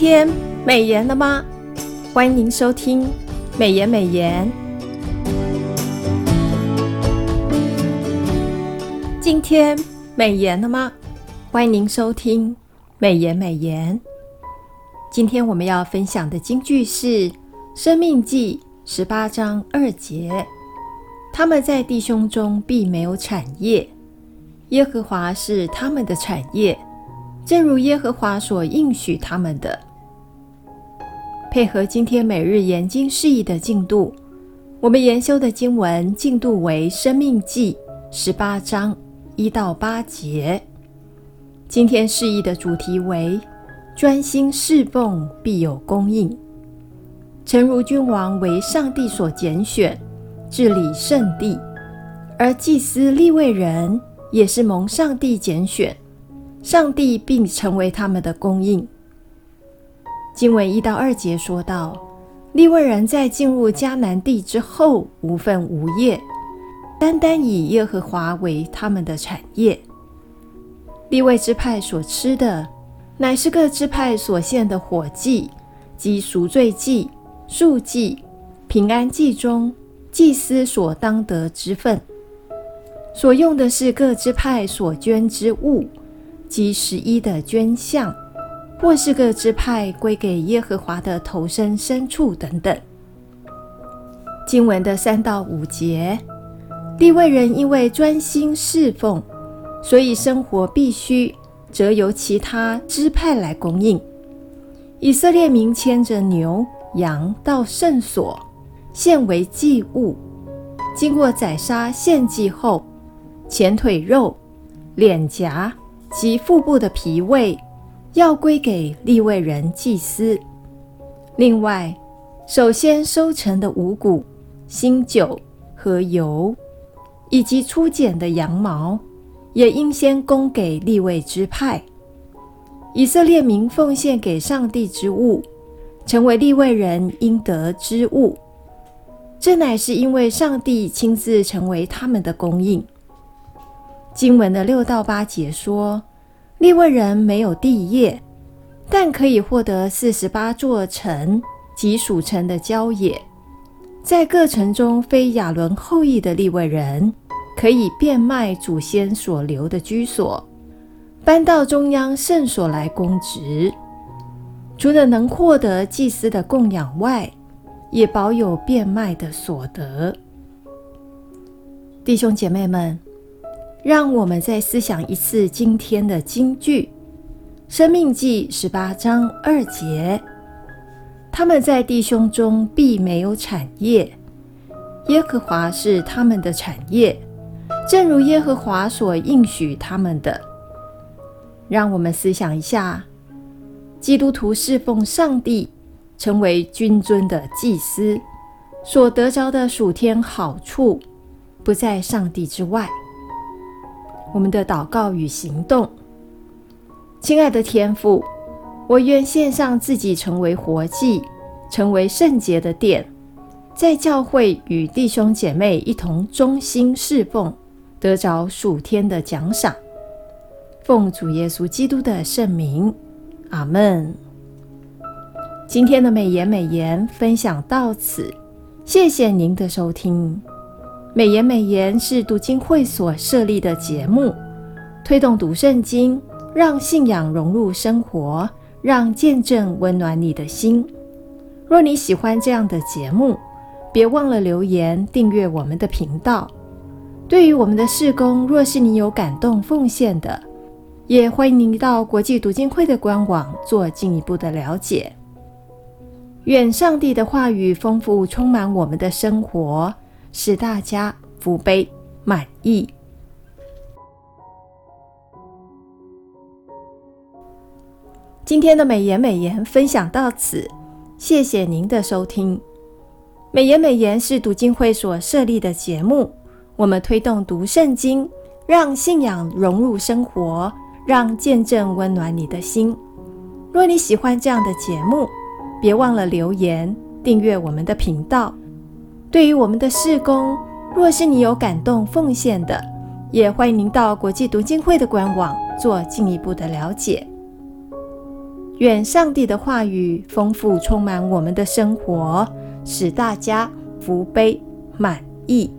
天美颜了吗？欢迎您收听美颜美颜。今天美颜了吗？欢迎您收听美颜美颜。今天我们要分享的金句是《生命记》十八章二节：“他们在弟兄中必没有产业，耶和华是他们的产业。”正如耶和华所应许他们的，配合今天每日研经释义的进度，我们研修的经文进度为《生命记》十八章一到八节。今天释义的主题为“专心侍奉，必有供应”。诚如君王为上帝所拣选，治理圣地，而祭司立位人也是蒙上帝拣选。上帝并成为他们的供应。经文一到二节说道：利未人在进入迦南地之后无分无业，单单以耶和华为他们的产业。利未支派所吃的，乃是各支派所献的火祭及赎罪祭、素祭、平安祭中祭司所当得之份。所用的是各支派所捐之物。及十一的捐项，或是各支派归给耶和华的头身牲畜等等。经文的三到五节，地位人因为专心侍奉，所以生活必需，则由其他支派来供应。以色列民牵着牛羊到圣所，献为祭物，经过宰杀献祭后，前腿肉、脸颊。及腹部的脾胃，要归给利未人祭司。另外，首先收成的五谷、新酒和油，以及初剪的羊毛，也应先供给利未支派。以色列民奉献给上帝之物，成为利未人应得之物。这乃是因为上帝亲自成为他们的供应。经文的六到八节说，利未人没有地业，但可以获得四十八座城及属城的郊野。在各城中，非亚伦后裔的利未人可以变卖祖先所留的居所，搬到中央圣所来供职。除了能获得祭司的供养外，也保有变卖的所得。弟兄姐妹们，让我们再思想一次今天的金句，《生命记》十八章二节：他们在弟兄中必没有产业，耶和华是他们的产业，正如耶和华所应许他们的。让我们思想一下，基督徒侍奉上帝，成为君尊的祭司，所得着的属天好处，不在上帝之外。我们的祷告与行动，亲爱的天父，我愿献上自己成为活祭，成为圣洁的殿，在教会与弟兄姐妹一同忠心侍奉，得着属天的奖赏。奉主耶稣基督的圣名，阿门。今天的美言美言分享到此，谢谢您的收听。美言美言是读经会所设立的节目，推动读圣经，让信仰融入生活，让见证温暖你的心。若你喜欢这样的节目，别忘了留言订阅我们的频道。对于我们的事工，若是你有感动奉献的，也欢迎您到国际读经会的官网做进一步的了解。愿上帝的话语丰富充满我们的生活。使大家福杯满溢。今天的美言美言分享到此，谢谢您的收听。美言美言是读经会所设立的节目，我们推动读圣经，让信仰融入生活，让见证温暖你的心。若你喜欢这样的节目，别忘了留言订阅我们的频道。对于我们的事工，若是你有感动奉献的，也欢迎您到国际读经会的官网做进一步的了解。愿上帝的话语丰富充满我们的生活，使大家福杯满溢。